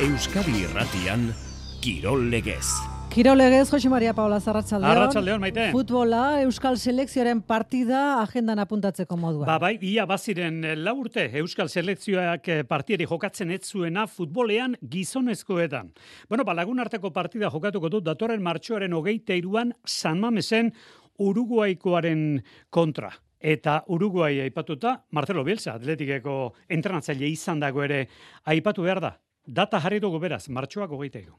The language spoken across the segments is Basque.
Euskadi Irratian Kirol Legez. Kirol Legez, Jose Maria Paula Zarratxaldeon. Arratxaldeon, maite. Futbola, Euskal Selekzioaren partida agendan apuntatzeko modua. Ba, bai, ia baziren lau urte Euskal Selekzioak eh, partieri jokatzen ez zuena futbolean gizonezkoetan. Bueno, ba, lagun arteko partida jokatuko dut datorren martxoaren hogeita iruan San Mamesen Uruguaikoaren kontra. Eta Uruguai aipatuta, Marcelo Bielsa, atletikeko entrenatzaile izan dago ere, aipatu behar da. Data jarri dugu beraz, martxoak hogeita iru.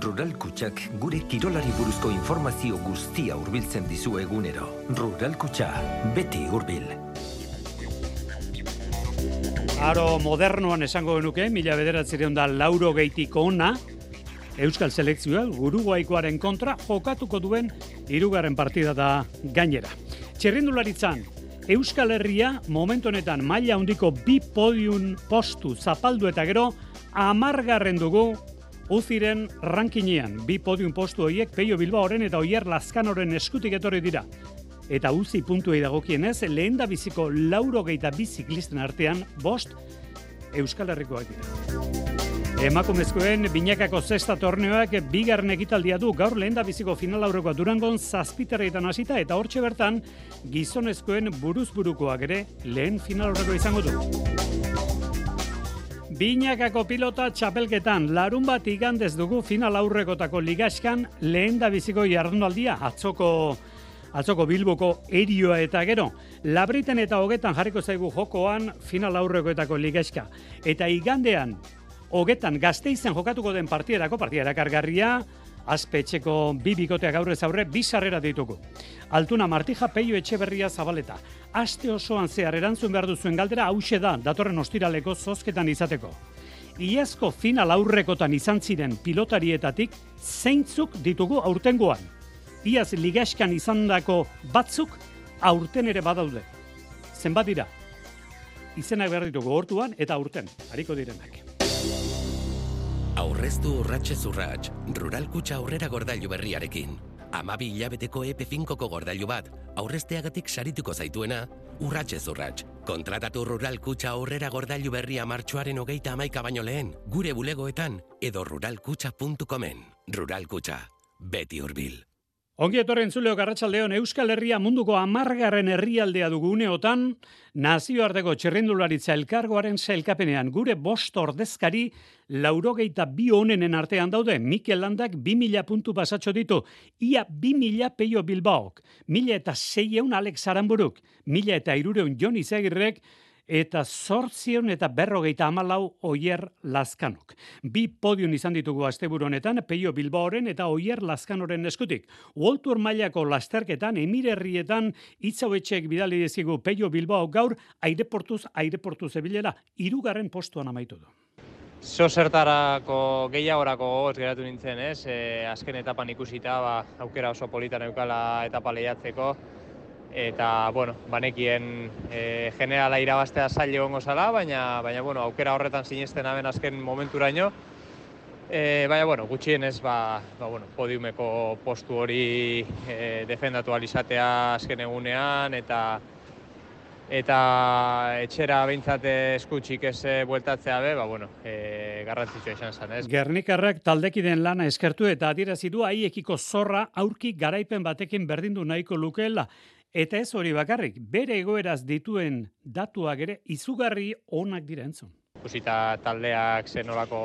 Rural Kutxak gure kirolari buruzko informazio guztia hurbiltzen dizu egunero. Rural Kutxa, beti hurbil. Aro modernoan esango genuke, mila bederatzireun da lauro geitiko ona, Euskal Selekzioa Uruguaikoaren kontra jokatuko duen hirugarren partida da gainera. Txerrindularitzan, Euskal Herria momentu honetan maila handiko bi podium postu zapaldu eta gero amargarren dugu Uziren rankinean, bi podium postu horiek Peio Bilbaoren eta Oier Lazkanoren eskutik etorri dira. Eta uzi puntuei dagokienez, lehen da biziko lauro geita biziklisten artean, bost, Euskal Herrikoak dira. Emakumezkoen binakako zesta torneoak bigarren ekitaldia du gaur lehen da biziko final aurrekoa durangon zazpiterreitan hasita eta hortxe bertan gizonezkoen buruzburukoak ere lehen final aurrekoa izango du. Binakako pilota txapelketan, larun bat igandez dugu final aurrekotako ligaskan lehen da biziko jardunaldia, atzoko, atzoko bilboko erioa eta gero. Labriten eta hogetan jarriko zaigu jokoan final aurrekoetako ligaska. Eta igandean, hogetan gazte izan jokatuko den partierako, partiera kargarria, azpetxeko bi bikoteak aurrez aurre, bi sarrera ditugu. Altuna Martija Peio Etxeberria Zabaleta. Aste osoan zehar erantzun behar duzuen galdera hause da, datorren ostiraleko zozketan izateko. Iazko final aurrekotan izan ziren pilotarietatik zeintzuk ditugu aurtengoan. Iaz ligaskan izandako batzuk aurten ere badaude. Zenbat dira? Izenak behar ditugu hortuan eta aurten, hariko direnak. Aurreztu urratxez urratx, Rural Kutxa aurrera gordailu berriarekin. Amabi hilabeteko EP5ko gordailu bat, aurrezteagatik sarituko zaituena, urratxez urratx. Kontratatu Rural Kutxa aurrera gordailu berria martxoaren hogeita amaika baino lehen, gure bulegoetan edo ruralkutxa.comen. Rural Kutxa, beti hurbil. Ongi etorren zuleo garratxaldeon Euskal Herria munduko amargarren herrialdea dugu uneotan, nazioarteko txerrendularitza elkargoaren zailkapenean gure bost ordezkari laurogeita bi honenen artean daude, Mikel Landak bi mila puntu pasatxo ditu, ia bi mila peio Bilbaok, mila eta seieun Alex Aramburuk, mila eta irureun Jon Izagirrek, eta zortzion eta berrogeita amalau oier laskanok. Bi podion izan ditugu asteburu honetan, Peio Bilbaoren eta oier laskanoren eskutik. Waltur mailako lasterketan, emirerrietan, itzauetxek bidali dezigu Peio Bilbao gaur, aireportuz, aireportuz ebilera, irugarren postuan amaitu du. Zo zertarako gehiagorako gogoz geratu nintzen, ez? E, azken etapan ikusita, ba, aukera oso politan eukala etapa lehiatzeko eta bueno, banekien e, generala irabaztea zaila egongo zala, baina, baina bueno, aukera horretan sinesten aben azken momenturaino. E, baina, bueno, gutxienez, ba, ba, bueno, podiumeko postu hori e, defendatu alizatea azken egunean, eta eta etxera behintzat eskutsik ez bueltatzea be, ba, bueno, e, garrantzitsua izan zen, ez? Gernikarrak taldekiden lana eskertu eta adierazi haiekiko zorra aurki garaipen batekin berdindu nahiko lukeela. Eta ez hori bakarrik, bere egoeraz dituen datuak ere izugarri onak dira entzun. Kusita taldeak zenolako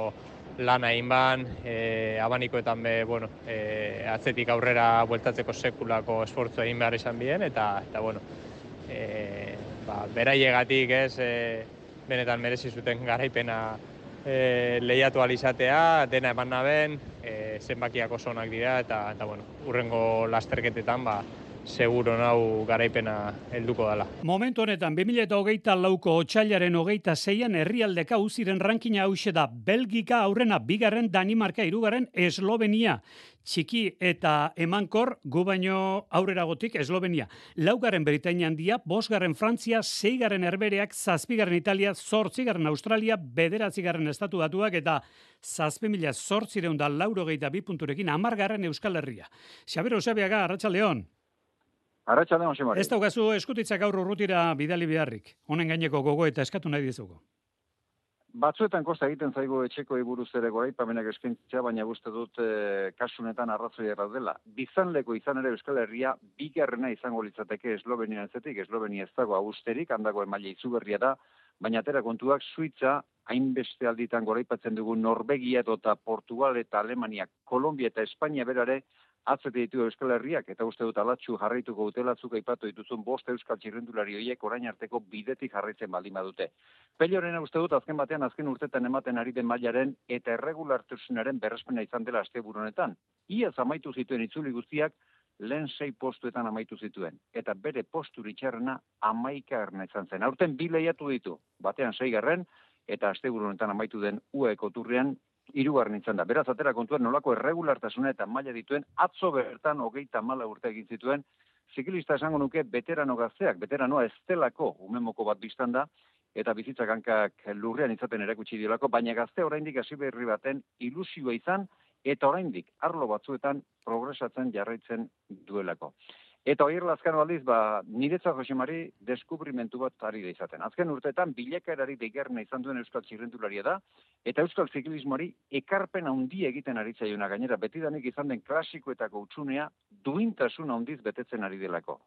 lana egin ban, e, abanikoetan be, bueno, e, atzetik aurrera bueltatzeko sekulako esfortzu egin behar izan bien, eta, eta bueno, e, ba, beraiegatik ez, e, benetan merezi zuten garaipena e, lehiatu alizatea, dena eman naben, e, zenbakiak oso onak dira, eta, eta bueno, urrengo lasterketetan, ba, seguro nau garaipena helduko dela. Momentu honetan, 2008 lauko otxailaren hogeita zeian herrialdeka uziren rankina hause da Belgika aurrena bigarren Danimarka irugarren Eslovenia. Txiki eta emankor gu baino aurreragotik Eslovenia. Laugarren Britainian dia, bosgarren Frantzia, zeigarren Herbereak, zazpigarren Italia, zortzigarren Australia, bederatzigarren Estatu Batuak eta zazpi mila zortzireun da lauro gehieta bi punturekin amargarren Euskal Herria. Xabero Xabiaga, Arratxa León. Arratxaldeon, Ximari. Ez daukazu eskutitzak gaur urrutira bidali beharrik. Honen gaineko gogo eta eskatu nahi dizugu. batzuetan kosta egiten zaigu etxeko buruz ere goraipamenak eskaintzea, baina guzti dut e, kasunetan arrazoi dela. Bizanleko izan ere Euskal Herria bigarrena izango litzateke Eslovenia zetik, Eslovenia ez dago austerik, handako emaile izugarria da, baina atera kontuak Suitza hainbeste alditan goraipatzen dugu Norvegia eta Portugal eta Alemania, Kolombia eta Espainia berare atzete ditu Euskal Herriak, eta uste dut alatxu jarraituko utelatzuk aipatu dituzun bost Euskal Txirrendulari horiek orain arteko bidetik jarraitzen baldin badute. Pelorena uste dut azken batean azken urtetan ematen ari den mailaren eta erregulartusunaren berrespena izan dela azte buronetan. Ia amaitu zituen itzuli guztiak, lehen sei postuetan amaitu zituen. Eta bere postu ritxarrena amaika erna izan zen. Aurten bi lehiatu ditu, batean sei garren, eta azte buronetan amaitu den ueko turrean irugarren izan da. Beraz, atera kontuen nolako erregulartasuna eta maila dituen, atzo bertan hogeita mala urte egin zituen, zikilista esango nuke veterano gazteak, veteranoa estelako umemoko bat biztan da, eta bizitzak hankak lurrean izaten erakutsi diolako, baina gazte oraindik hasi berri baten ilusioa izan, eta oraindik arlo batzuetan progresatzen jarraitzen duelako. Eta hori lazkano aldiz, ba, niretza Josemari deskubrimentu bat ari da izaten. Azken urteetan, bilakaerari deigarna izan duen Euskal Txirrentularia da, eta Euskal Ziklismoari ekarpen handi egiten ari zaiuna gainera, betidanik izan den klasikoetako utxunea duintasun handiz betetzen ari delako.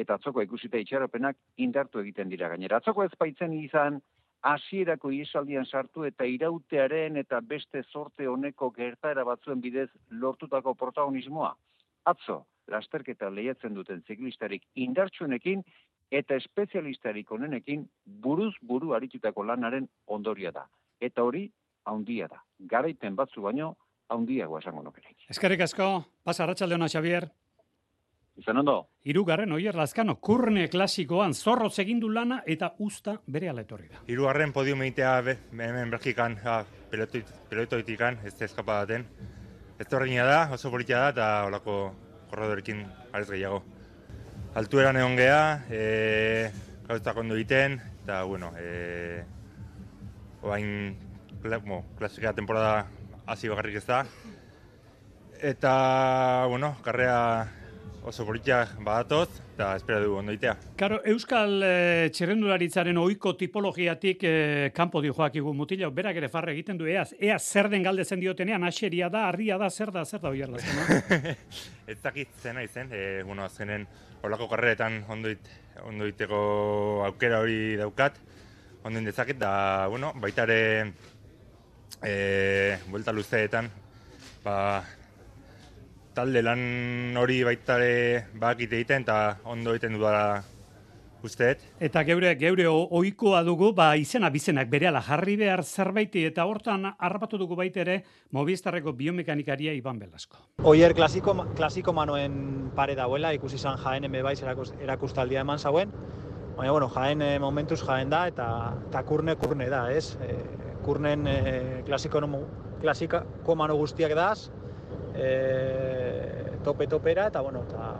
Eta atzoko ikusita itxaropenak indartu egiten dira gainera. Atzoko ez baitzen izan, hasierako iesaldian sartu eta irautearen eta beste sorte honeko gertaera batzuen bidez lortutako protagonismoa. Atzo, lasterketa lehiatzen duten ziklistarik indartsuenekin eta espezialistarik onenekin buruz buru aritutako lanaren ondoria da. Eta hori, haundia da. Garaipen batzu baino, haundiagoa esango nukere. Eskerrik asko, pasa Arratxaldeona, Xavier. Izan ondo? Irugarren, oier, lazkano, kurne klasikoan zorro segindu lana eta usta bere aletorri da. Irugarren podium egitea hemen berkikan, pelotoitikan, ez da eskapadaten. Ez da, oso politia da, eta olako korredorekin arez gehiago. Altueran egon geha, e, gauztak ondo egiten, eta, bueno, e, oain, klasika temporada hasi bakarrik ez da. Eta, bueno, karrea oso politiak badatoz, eta espera dugu ondoitea. Karo, Euskal e, txerrendularitzaren oiko tipologiatik e, kanpo di joak mutila, berak ere farre egiten du, eaz, eaz zer den galdezen diotenean, aseria da, arria da, zer da, zer da hori Ez dakit zena izen, e, bueno, azkenen horlako karreretan ondoit, ondoiteko aukera hori daukat, ondoin dezaket, da, bueno, baitare e, buelta luzeetan, ba, talde lan hori baitare bakit egiten eta ondo egiten dudala usteet. Eta geure geure ohikoa dugu, ba izena bizenak berehala jarri behar zerbaiti eta hortan harrapatu dugu baita ere Movistarreko biomekanikaria Iban Belasko. Oier klasiko klasiko manoen pare dauela, ikusi izan Jaen bebaiz erakustaldia eman zauen. Baina bueno, Jaen eh, momentuz Jaen da eta ta kurne kurne da, ez? E, kurnen e, klasiko klasika komano guztiak daz, e, tope topera eta bueno, ta,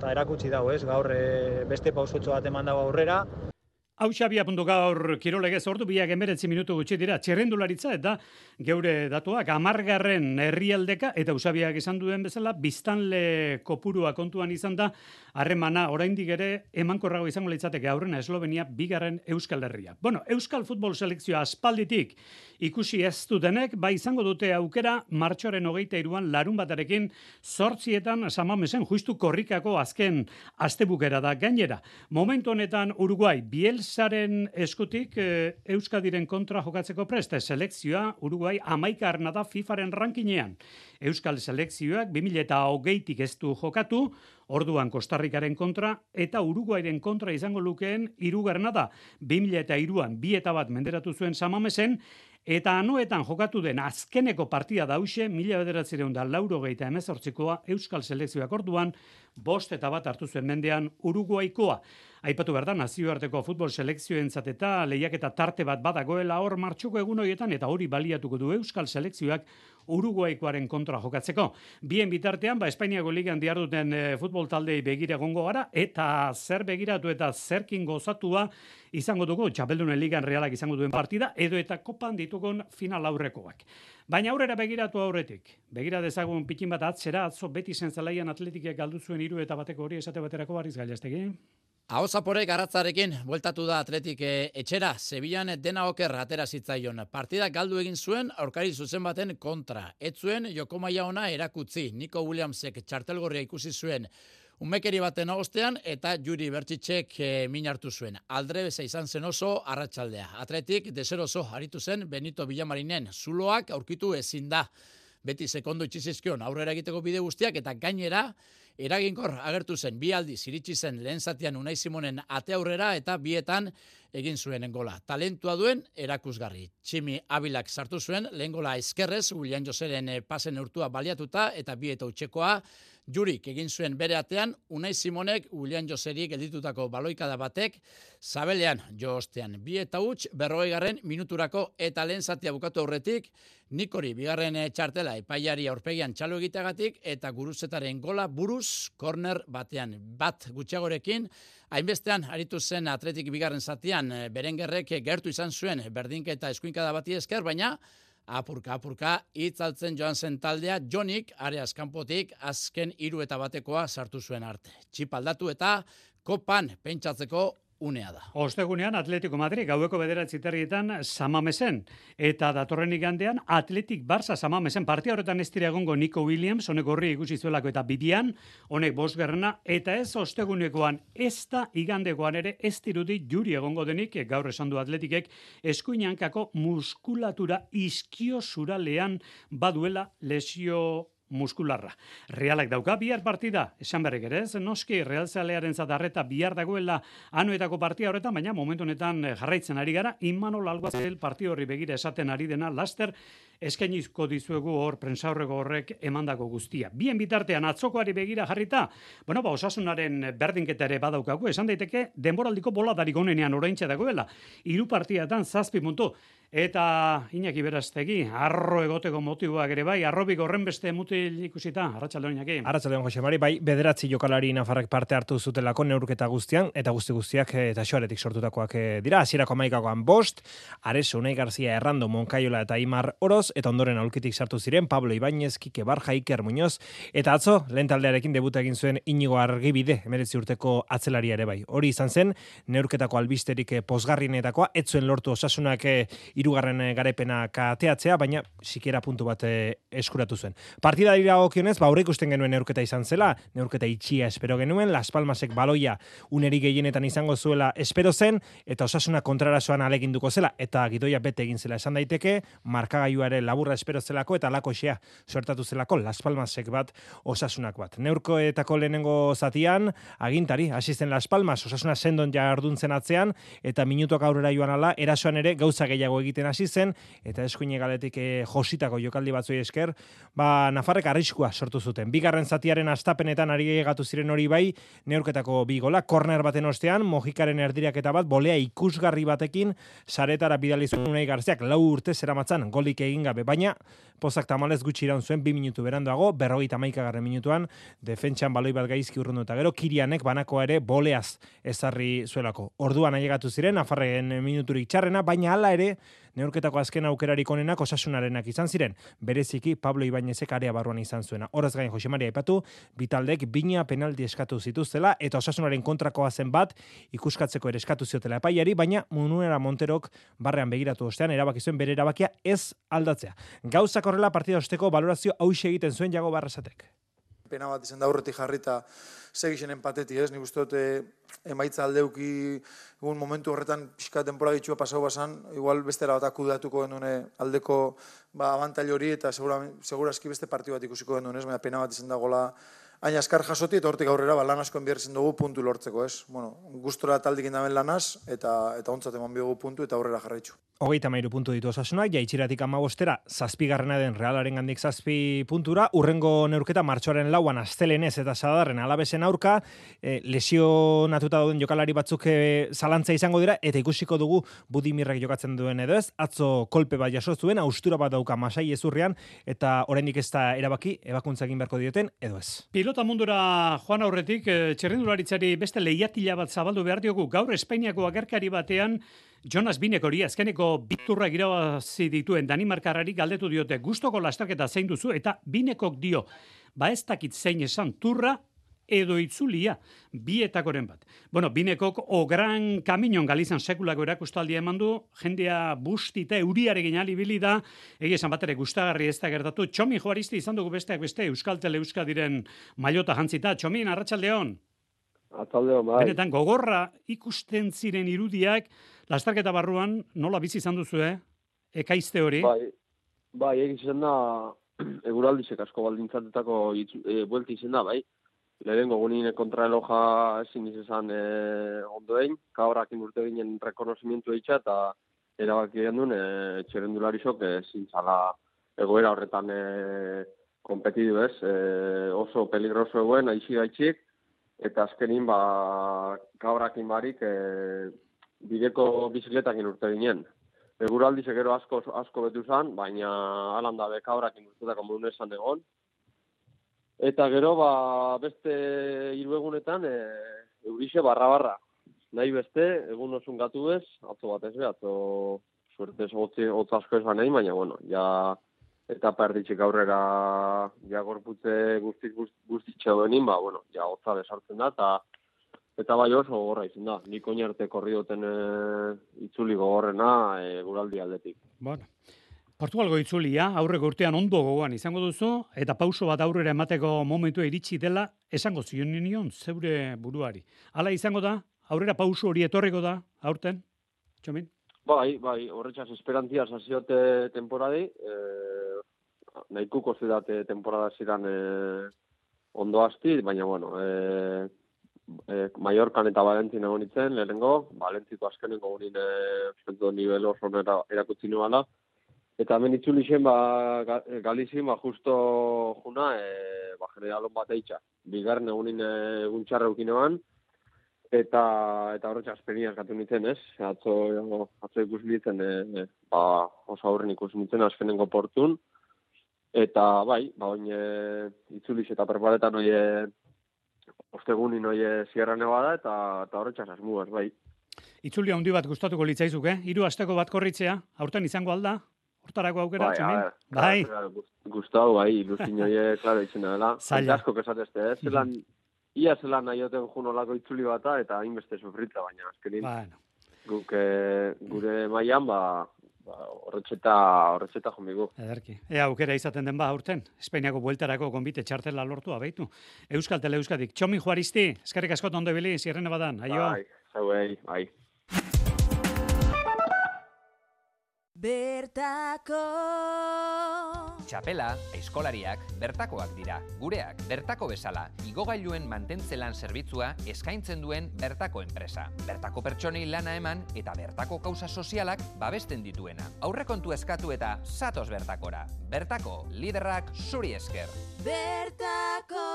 ta erakutsi dago, ez? Gaur e, beste pausotxo bat eman dago aurrera. Hau xabia puntu gaur kirolegez ordu biak emeretzi minutu gutxi dira txerrendularitza eta geure datuak amargarren herrialdeka eta usabiak izan duen bezala biztanle kopurua kontuan izan da harremana oraindik ere emankorrago izango litzateke aurrena Eslovenia bigarren Euskal Herria. Bueno, Euskal Futbol Selekzioa aspalditik ikusi ez dutenek, ba izango dute aukera martxoren hogeita iruan larun batarekin sortzietan samamesen justu korrikako azken astebukera da gainera. Momentu honetan Uruguai Bielsaren eskutik e, Euskadiren kontra jokatzeko preste selekzioa Uruguai amaika da FIFAren rankinean. Euskal selekzioak 2000 eta hogeitik ez du jokatu, orduan Kostarrikaren kontra eta Uruguairen kontra izango lukeen irugarna da. 2000 eta iruan bi eta bat menderatu zuen samamesen, Eta anuetan jokatu den azkeneko partida dause, mila bederatzireun da lauro geita emezortzikoa Euskal Selekzioak orduan, bost eta bat hartu zuen mendean Uruguaikoa. Aipatu behar da, nazioarteko futbol selekzioentzat eta lehiak eta tarte bat badagoela hor martxuko egun horietan eta hori baliatuko du Euskal Selekzioak Uruguaikoaren kontra jokatzeko. Bien bitartean, ba, Espainiako ligan diarduten e, futbol taldei begira gongo gara, eta zer begiratu eta zerkin gozatua izango dugu, txapeldunen ligan realak izango duen partida, edo eta kopan ditugun final aurrekoak. Baina aurrera begiratu aurretik. Begira dezagun pikin bat atzera, atzo beti zentzalaian atletikek galdu zuen iru eta bateko hori esate baterako barriz gailaztegi. Hau zapore garatzarekin, bueltatu da atletik e, etxera, Sevillan dena oker atera zitzaion. Partida galdu egin zuen, aurkari zuzen baten kontra. Ez zuen, joko maia ona erakutzi, Nico Williamsek txartelgorria ikusi zuen. Umekeri baten ostean eta juri bertxitxek e, min hartu zuen. Aldre beza izan zen oso arratsaldea. Atletik deser oso haritu zen Benito Villamarinen. Zuloak aurkitu ezin da. Beti sekondo itxizizkion aurrera egiteko bide guztiak eta gainera eraginkor agertu zen bi aldi ziritsi zen lehen zatian Unai Simonen ate aurrera eta bietan egin zuen gola. Talentua duen erakusgarri. Tximi Abilak sartu zuen lehen gola eskerrez, William Joseren eh, pasen urtua baliatuta eta bieta utxekoa Jurik egin zuen bere atean, Unai Simonek, William Joseri gelditutako baloikada batek, zabelean jo ostean. Bi eta huts, berroi garren minuturako eta lehen zatia bukatu aurretik, Nikori bigarren eh, txartela epaiari aurpegian txalo egiteagatik eta guruzetaren gola buruz korner batean bat gutxiagorekin hainbestean aritu zen atletik bigarren zatian eh, berengerrek gertu izan zuen berdinketa eskuinkada bati esker baina apurka apurka hitzaltzen joan zen taldea Jonik areas kanpotik azken hiru eta batekoa sartu zuen arte. Txip aldatu eta kopan pentsatzeko unea da. Ostegunean Atletico Madrid gaueko bederatzi terrietan samamesen. Eta datorren igandean Atletik Barça samamesen partia horretan ez dira egongo Nico Williams, honek horri ikusi zuelako eta bidian, honek bosgerrena, eta ez ostegunekoan ez da igandekoan ere ez dirudi juri egongo denik, gaur esan du Atletikek, eskuinankako muskulatura iskio zuralean baduela lesio muskularra. Realak dauka bihar partida, esan berrek ere, ez noski Real Zalearen zadarreta bihar dagoela anuetako partia horretan, baina momentu honetan eh, jarraitzen ari gara, Imanol Alguazel partio horri begira esaten ari dena, laster eskainizko dizuegu hor prensaurrego horrek emandako guztia. Bien bitartean atzokoari begira jarrita, bueno, ba, osasunaren berdinketa ere badaukagu, esan daiteke, denboraldiko boladarik onenean oraintxe dagoela. Hiru partiatan zazpi puntu. Eta Iñaki Berastegi, arro egoteko motiboak ere bai, arrobik horren beste mutil ikusita, arratsaldeon Iñaki. Arratsaldeon Jose Mari, bai, bederatzi jokalari Nafarrak parte hartu zutelako neurketa guztian eta guzti guztiak eh, eta xoaretik sortutakoak eh, dira. Hasierako maikakoan bost, Areso, Unai Garzia, Errando, Monkaiola eta Imar Oroz, eta ondoren aulkitik sartu ziren Pablo Ibañez, Kike Barja, Iker Muñoz, eta atzo, lehen taldearekin debuta egin zuen Inigo Argibide, emeretzi urteko atzelari ere bai. Hori izan zen, neurketako albisterik eh, posgarrienetakoa, etzuen lortu osasunak irugarren eh, garepena kateatzea, baina sikiera puntu bat eh, eskuratu zuen. Partida dira okionez, ba ikusten genuen neurketa izan zela, neurketa itxia espero genuen, Las Palmasek baloia uneri gehienetan izango zuela espero zen, eta osasuna kontrarasoan aleginduko zela, eta gidoia bete egin zela esan daiteke, markagaiuare laburra espero zelako, eta lako xea suertatu zelako Las Palmasek bat osasunak bat. Neurkoetako lehenengo zatian, agintari, hasi zen Las Palmas, osasuna sendon jarduntzen atzean, eta minutuak aurrera joan ala, erasoan ere gauza gehiago egiten hasi zen eta eskuine galetik e, jositako jokaldi batzoi esker, ba Nafarrek arriskua sortu zuten. Bigarren zatiaren astapenetan ari egatu ziren hori bai, neurketako bi gola, corner baten ostean, Mojikaren erdirak eta bat bolea ikusgarri batekin saretara bidali zuen Unai Garziak lau urte zeramatzan golik egin gabe, baina pozak tamalez gutxi iraun zuen bi minutu berandoago, berrogeita garren minutuan, defentsan baloi bat gaizki urrundu eta gero, kirianek banako ere boleaz ezarri zuelako. Orduan ailegatu ziren, afarren minuturik txarrena, baina hala ere, neurketako azken aukerarik onenak osasunarenak izan ziren. Bereziki Pablo Ibañezek area barruan izan zuena. Horaz gain Jose Maria aipatu, bitaldek bina penalti eskatu zituztela eta osasunaren kontrakoa zen bat ikuskatzeko ere eskatu ziotela epaiari, baina Munuera Monterok barrean begiratu ostean erabaki zuen bere erabakia ez aldatzea. Gauzak horrela partida osteko valorazio hauxe egiten zuen jago barrasatek. Pena bat izan da aurretik jarrita segixen empateti, ez? Nik uste dute emaitza aldeuki egun momentu horretan pixka denpora gitxua pasau basan, igual beste bat akudatuko genuen aldeko ba, abantail hori eta segura, segura beste partio bat ikusiko genuen, ez? Baina pena bat izan da gola Aina askar jasoti eta hortik aurrera ba, lan asko enbiartzen dugu puntu lortzeko, ez? Bueno, gustora taldik indamen lanaz eta eta ontzat eman biogu puntu eta aurrera jarraitzu. Hogeita mairu puntu ditu osasunak, jaitxiratik amabostera, zazpigarrena den realaren gandik zazpi puntura, urrengo neurketa martxoaren lauan astelenez eta sadarren alabesen aurka, e, lesio natuta dauden jokalari batzuk e, zalantza izango dira, eta ikusiko dugu budimirrek jokatzen duen edo ez, atzo kolpe bat jaso zuen, austura bat dauka masai ezurrian, eta oraindik ez da erabaki, ebakuntza egin beharko dioten, edo ez pilota mundura joan aurretik, e, txerrendularitzari beste lehiatila bat zabaldu behar diogu, gaur Espainiako agerkari batean, Jonas Binek hori azkeneko biturra girabazi dituen Danimarkarari galdetu diote gustoko lastaketa zein duzu eta Binekok dio, ba ez dakit zein esan turra edo itzulia, bietakoren bat. Bueno, binekok o gran kaminon galizan sekulako erakustaldia eman du, jendea bustita euriarekin alibili da, egia esan bat ere gustagarri ez da gertatu, txomi joaristi izan dugu besteak beste, Euskal Tele Euskadiren maiota jantzita, txomin, arratsaldeon. Atzaldeon, bai. Benetan, gogorra ikusten ziren irudiak, lastarketa barruan, nola bizi izan duzu, eh? Ekaizte hori. Bai, bai egin da, eguraldizek asko baldintzatetako e, buelti izen da, bai. Lehenengo gunin kontraeloja ezin izan e, ondoen, kabrak inurte ginen rekonozimientu eitxa, eta erabaki egin duen, e, txerendularizok ezin zala egoera horretan e, kompetidu ez, e, oso peligroso eguen, aixi gaitxik, eta azkenin, ba, kabrakin barik, e, bideko bizikletakin urte ginen. Eguraldi gero asko asko betu zan, baina alan da bekabrak inurtetako modun esan egon. Eta gero, ba, beste hiru egunetan, e, eurixe barra-barra. Nahi beste, egun osun gatu ez, atzo bat ez atzo suerte ez hotz asko esan nahi, baina, bueno, ja, eta perditxik aurrera, ja, gorputze guztik guztitxe denin, ba, bueno, ja, hotza besartzen da, eta Eta bai oso gogorra izan da, nik oinarte korri duten e, itzuli gogorrena e, guraldi aldetik. Bueno. Portugalgo itzulia, aurreko urtean ondo gogoan izango duzu, eta pauso bat aurrera emateko momentu iritsi dela, esango zion nion zeure buruari. Hala izango da, aurrera pauso hori etorriko da, aurten, txomin? Bai, bai, horretxas esperantzia zaziote temporadi, e, nahikuko zidate temporada ziren e, ondo asti, baina bueno, e, e, Mallorcan eta Valentin egon itzen, lehenengo, Valentiko azkenengo gurin e, zentu nivel oso erakutsi nuala. Eta hemen itzuli zen, ba, galizin, ba, justo juna, e, ba, generalon bat eitxa. Bigarren egunin egun txarra eta eta horretxe aspenia eskatu nintzen, ez? Atzo, atzo ikus nintzen, e, ba, oso aurren ikus nintzen azkenengo portun. Eta, bai, ba, oin e, itzuli eta perparetan oie ostegun inoie Sierra Nevada eta eta horretxas asmuaz, bai. Itzuli handi bat gustatuko litzaizuk, eh? Hiru asteko bat korritzea, aurten izango alda? Hortarako aukera, bai, bai. Gustau, bai, ilusin oie, klaro, itxena dela. Zaila. Asko kesatezte, eh? Zelan, ia zelan nahi oten junolako itzuli bata, eta hainbeste sufritza, baina azkenin. Bueno. Guk, eh, gure maian, ba, ba, horretzeta, horretzeta jomigu. Ederki. Ea, aukera izaten den ba, aurten. Espainiako bueltarako konbite txartela lortu abeitu. Euskal Tele Euskadik. Txomi Juaristi, eskerrik askot ondo bili, zirrene badan. Aio. Bai, zauei, bai. Bertako Txapela, eskolariak, bertakoak dira. Gureak, bertako bezala, igogailuen mantentzelan zerbitzua eskaintzen duen bertako enpresa. Bertako pertsonei lana eman eta bertako kauza sozialak babesten dituena. Aurrekontu eskatu eta satos bertakora. Bertako, liderrak zuri esker. Bertako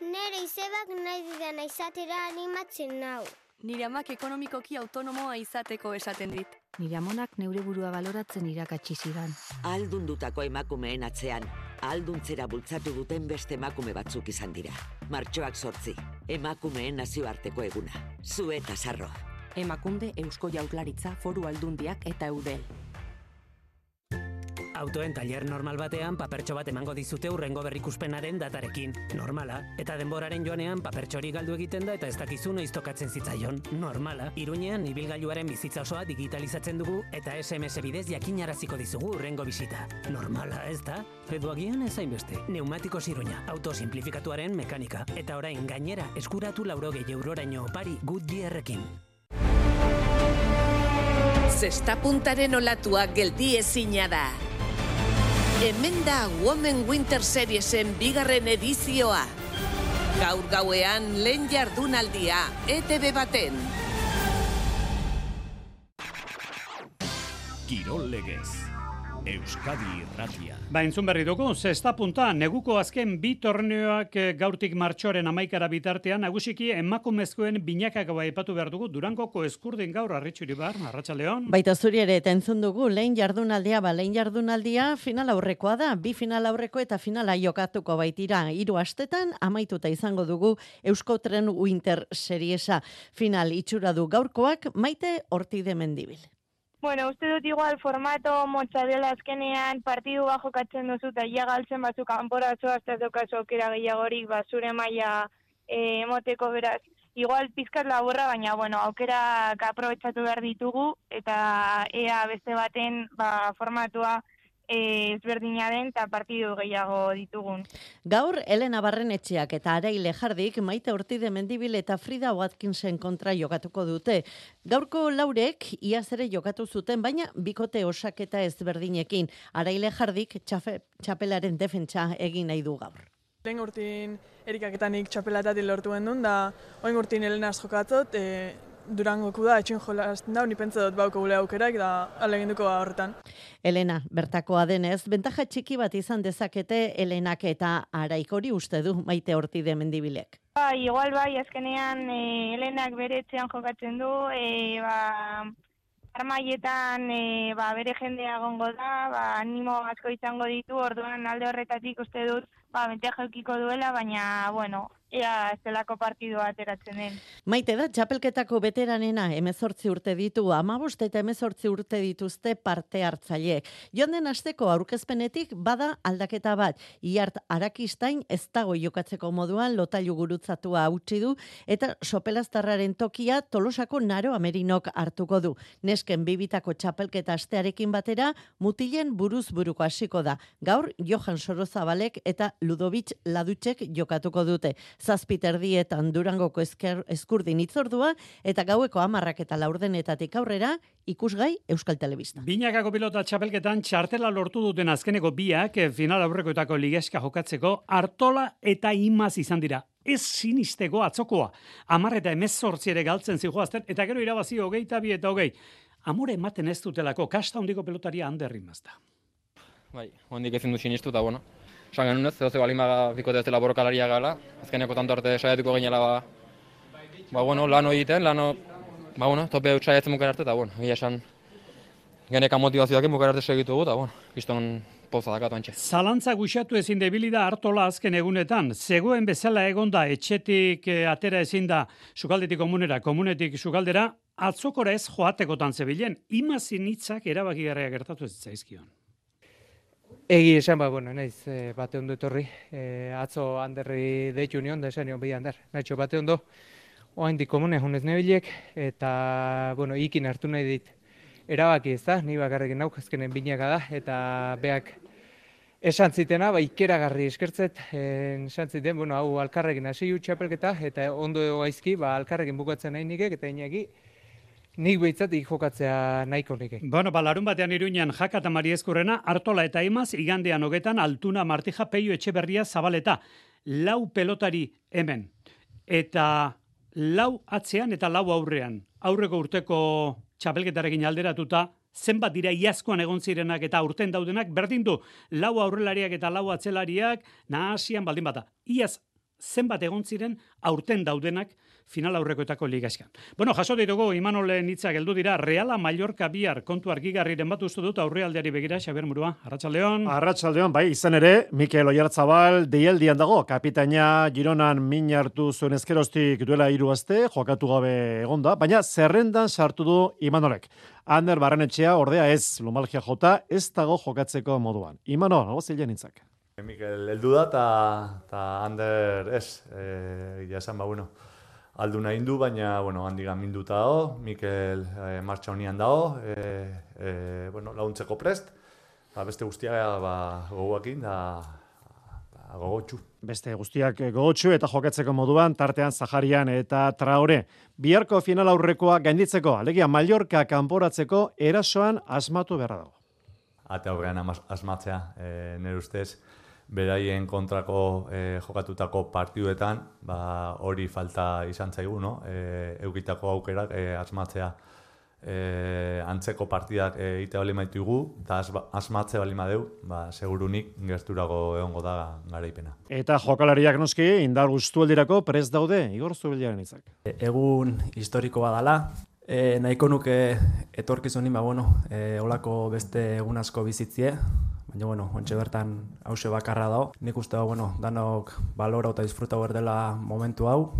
Nere izebak nahi didana izatera animatzen nau. Nire amak ekonomikoki autonomoa izateko esaten dit. Nire amonak neure burua baloratzen irakatsi zidan. Aldundutako emakumeen atzean, alduntzera bultzatu duten beste emakume batzuk izan dira. Martxoak sortzi, emakumeen nazioarteko eguna. Zu eta sarroa. Emakunde Eusko Jaurlaritza Foru Aldundiak eta Eudel. Autoen taller normal batean papertxo bat emango dizute urrengo berrikuspenaren datarekin. Normala. Eta denboraren joanean papertxori galdu egiten da eta ez dakizu noiz tokatzen zitzaion. Normala. Iruñean ibilgailuaren bizitza osoa digitalizatzen dugu eta SMS bidez jakinaraziko dizugu urrengo bisita. Normala, ez da? Edo agian ez hainbeste. Neumatiko ziruña. Auto simplifikatuaren mekanika. Eta orain gainera eskuratu laurogei euroraino opari Goodyearrekin. Zesta puntaren olatua geldi ezina da. Hemen da Women Winter Seriesen bigarren edizioa. Gaur gauean lehen jardunaldia, ETV baten. Kirol legez. Euskadi Irratia. Ba, entzun berri dugu, zesta punta, neguko azken bi torneoak eh, gaurtik martxoren amaikara bitartean, nagusiki emakumezkoen binakak bai epatu behar dugu, durangoko eskurdin gaur, arritxuri bar, arratxa leon. Baita zuri ere, entzun dugu, lehen jardunaldia, ba, lehen jardunaldia, final aurrekoa da, bi final aurreko eta finala jokatuko baitira, hiru astetan, amaituta izango dugu, Eusko Tren Winter Seriesa final itxura du gaurkoak, maite horti demendibil. Bueno, uste dut igual formato motza dela azkenean partidu bat jokatzen duzu eta ia galtzen batzuk kanporatzo hasta daukazu aukera gehiagorik ba zure maila eh, emoteko beraz. Igual pizkat laburra, baina bueno, aukera aprobetxatu behar ditugu eta ea beste baten ba, formatua ezberdina den eta partidu gehiago ditugun. Gaur, Elena Barrenetxeak eta Araile Jardik Maite Ortide Mendibil eta Frida Watkinsen kontra jokatuko dute. Gaurko laurek iaz ere jokatu zuten, baina bikote osaketa ezberdinekin. Araile Jardik txafe, txapelaren defentsa egin nahi du gaur. Lehen urtin erikaketanik txapelatatik lortu gendun, da oin urtin Elenaz jokatzot, e, Durangoku da, etxin jolazten da, ni pentsa dut bauko gule aukerak, da aleginduko horretan. Elena, bertakoa denez, bentaja txiki bat izan dezakete Elenak eta Araikori uste du Maite Ortide Mendibilek. Ba, igual bai, azkenean e, Helenak bere etxean jokatzen du, e, ba, armaietan e, ba, bere jendea gongo da, ba, animo asko izango ditu, orduan alde horretatik uste dut, ba, bentea jaukiko duela, baina, bueno, ea zelako partidua ateratzen den. Maite da, txapelketako veteranena emezortzi urte ditu, amabost eta emezortzi urte dituzte parte hartzaile. Joan den asteko aurkezpenetik bada aldaketa bat. Iart arakistain ez dago jokatzeko moduan lotailu gurutzatua utzi du eta sopelaztarraren tokia tolosako naro amerinok hartuko du. Nesken bibitako txapelketa astearekin batera mutilen buruz buruko hasiko da. Gaur Johan Sorozabalek eta Ludovic Ladutxek jokatuko dute zazpiter dietan durangoko esker, eskurdin itzordua, eta gaueko amarrak eta laurdenetatik aurrera, ikusgai Euskal Telebista. Binakako pilota txapelketan txartela lortu duten azkeneko biak eh, final aurrekoetako ligeska jokatzeko Artola eta Imaz izan dira. Ez sinisteko atzokoa. Amar eta emezortzi ere galtzen zijoazten, eta gero irabazi hogeita bi eta hogei. Amore ematen ez dutelako, kasta hondiko pelotaria handerri mazda. Bai, hondik ezin du sinistu eta bueno, Esan genuen ez, zehose balin baga bikote ez dela borrokalaria gala, azkeneko tanto arte saiatuko ginela ba, ba bueno, lano egiten, lano, ba bueno, tope hau saiatzen mukar arte, eta bueno, gila esan geneka motivazioak mukar arte segitu eta bueno, kiston poza dakatu antxe. Zalantza guxatu ezin debili da hartola azken egunetan, zegoen bezala egonda etxetik eh, atera ezin da sukaldetik komunera, komunetik sukaldera, atzokora ez joatekotan zebilen, imazin hitzak erabaki gertatu ez zaizkion. Egi esan, ba, bueno, naiz, e, bate ondo etorri, e, atzo handerri deitu nion, da esan nion bi hander, nahitxo bate ondo, oain di komune honez nebilek, eta, bueno, ikin hartu nahi dit, erabaki ez da, ni bakarrekin nauk, ezkenen binaka da, eta beak esan zitena, ba, ikeragarri eskertzet, esan ziten, bueno, hau alkarrekin hasi txapelketa, eta ondo gaizki, ba, alkarrekin bukatzen nahi nikek, eta inaki, Nik behitzat jokatzea nahiko nike. Bueno, ba, larun batean iruñan jaka eta mari eskurrena, hartola eta imaz, igandean hogetan, altuna martija peio etxeberria zabaleta. Lau pelotari hemen. Eta lau atzean eta lau aurrean. Aurreko urteko txapelketarekin alderatuta, zenbat dira iazkoan egon zirenak eta urten daudenak, berdin du, lau aurrelariak eta lau atzelariak, nahasian baldin bata. Iaz, zenbat egon ziren aurten daudenak, final aurrekoetako ligaizkan. Bueno, jaso ditugu Imanole hitza geldu dira Reala Mallorca bihar kontu argigarriren bat uste dut aurrealdeari begira Xabier Murua. Arratsaldeon. Arratsaldeon, bai, izan ere Mikel Oyarzabal deialdian dago. Kapitaina Gironan min hartu zuen eskerostik duela hiru aste, jokatu gabe egonda, baina zerrendan sartu du Imanolek. Ander Barrenetxea ordea ez Lumalgia jota, ez dago jokatzeko moduan. Imano, nago zilean hitzak. Mikel, eldu da, eta Ander ez, e, ja esan ba, bueno, aldu nahi du, baina, bueno, handigan minduta dago, Mikel e, martxa honian dago, e, e, bueno, launtzeko prest, ba, beste guztiak ba, gogoakin, da, da gogotxu. Beste guztiak gogotxu eta jokatzeko moduan, tartean Zaharian eta Traore. Biharko final aurrekoa gainditzeko, alegia Mallorca kanporatzeko erasoan asmatu beharra dago. Ate aurrean asmatzea, e, nire ustez, beraien kontrako e, jokatutako partiduetan, ba, hori falta izan zaigu, no? E, eukitako aukerak e, asmatzea e, antzeko partidak e, ite bali maitugu, eta asmatze bali madeu, ba, segurunik gerturago egongo da garaipena. Eta jokalariak noski, indar guztu eldirako, prez daude, igor zubilaren izak. E, egun historiko badala, E, nahiko nuke etorkizunin, ba, bueno, e, olako beste egun asko bizitzie, baina, bueno, ontsa bertan hause bakarra dago. Nik uste, bueno, danok balora eta disfruta dela momentu hau,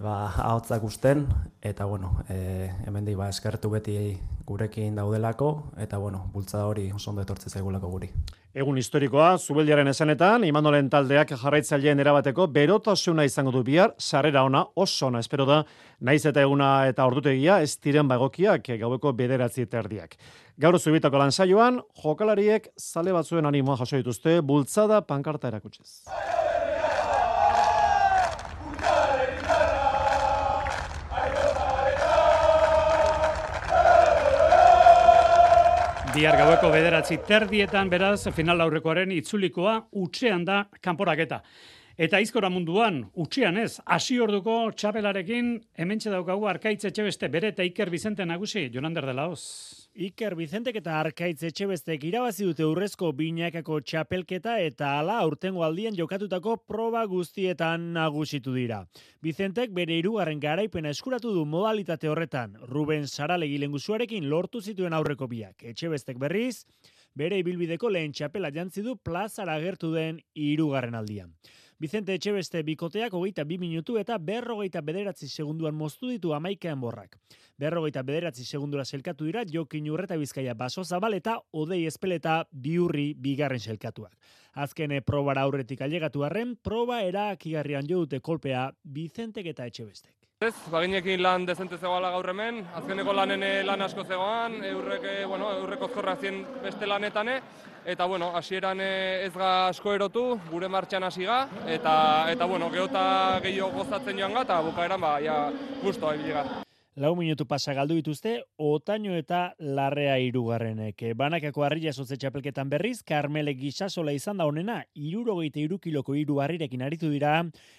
ba, ahotzak usten, eta bueno, e, hemen ba, eskertu beti gurekin daudelako, eta bueno, bultza hori oso ondo etortze zaigulako guri. Egun historikoa, zubeldiaren esanetan, Imanolen taldeak jarraitzaileen erabateko berotasuna izango du bihar, sarrera ona, oso ona, espero da, naiz eta eguna eta ordutegia, ez diren bagokiak gaueko bederatzi terdiak. Gaur zubitako lan saioan, jokalariek zale batzuen animoa jaso dituzte, bultzada pankarta erakutsiz. Diar gaueko bederatzi terdietan beraz final aurrekoaren itzulikoa utxean da kanporaketa. Eta izkora munduan, utxean ez, hasi orduko txapelarekin, hementxe daukagu arkaitze beste bere eta Iker Bizente nagusi, Jonander de Laos. Iker Bizentek eta Arkaitz Etxebestek irabazi dute urrezko binakako txapelketa eta ala aurtengo aldien jokatutako proba guztietan nagusitu dira. Bizentek bere hirugarren garaipena eskuratu du modalitate horretan. Ruben Saralegi lengusuarekin lortu zituen aurreko biak. Etxebestek berriz, bere ibilbideko lehen txapela jantzi du plazara agertu den hirugarren aldian. Vicente Etxebeste bikoteak hogeita bi minutu eta berrogeita bederatzi segunduan moztu ditu amaikean borrak. Berrogeita bederatzi segundura selkatu dira Jokin Urreta Bizkaia baso zabal eta Odei Espeleta biurri bigarren selkatuak. Azkene probara aurretik ailegatu arren, proba erakigarrian jo dute kolpea Vicentek eta Etxebestek. Ez, baginekin lan dezente zegoela gaur hemen, azkeneko lanen eh, lan asko zegoan, eurrek, eh, bueno, eurreko zorra zien beste lanetan, eta bueno, hasieran eh, ez ga asko erotu, gure martxan hasi ga, eta, eta bueno, geota gehiago gozatzen joan ga, eta bukaeran, ba, ja, gusto, haibiliga. Lau minutu pasa galdu dituzte, otaino eta larrea irugarrenek. Banakako harria sotze txapelketan berriz, Karmele gisasola izan da honena, irurogeita irukiloko iru harrirekin aritu dira,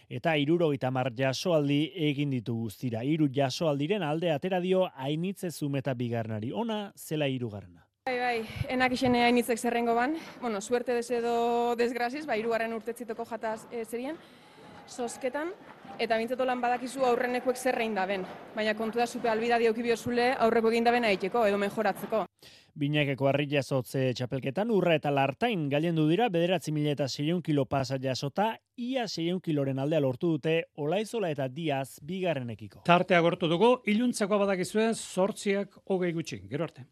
eta irurogeita mar jasoaldi egin ditu guztira. Iru jasoaldiren alde atera dio hainitze zumeta bigarnari. Ona, zela irugarrena. Bai, bai, enak isene hainitzek zerrengo ban. Bueno, suerte desedo desgraziz, bai, irugarren urtetzitoko jataz e, zerien. Sosketan, eta bintzeto lan badakizu aurrenekuek zerrein daben. Baina kontu da zupe albida dioki biozule aurreko egin daben aiteko edo mejoratzeko. Binakeko harri jasotze txapelketan urra eta lartain gailendu dira bederatzi mila eta seion kilo pasa jasota, ia seion kiloren aldea lortu dute olaizola eta diaz bigarrenekiko. Tartea gortu dugu, iluntzakoa badakizue, sortziak hogei gutxi, gero arte.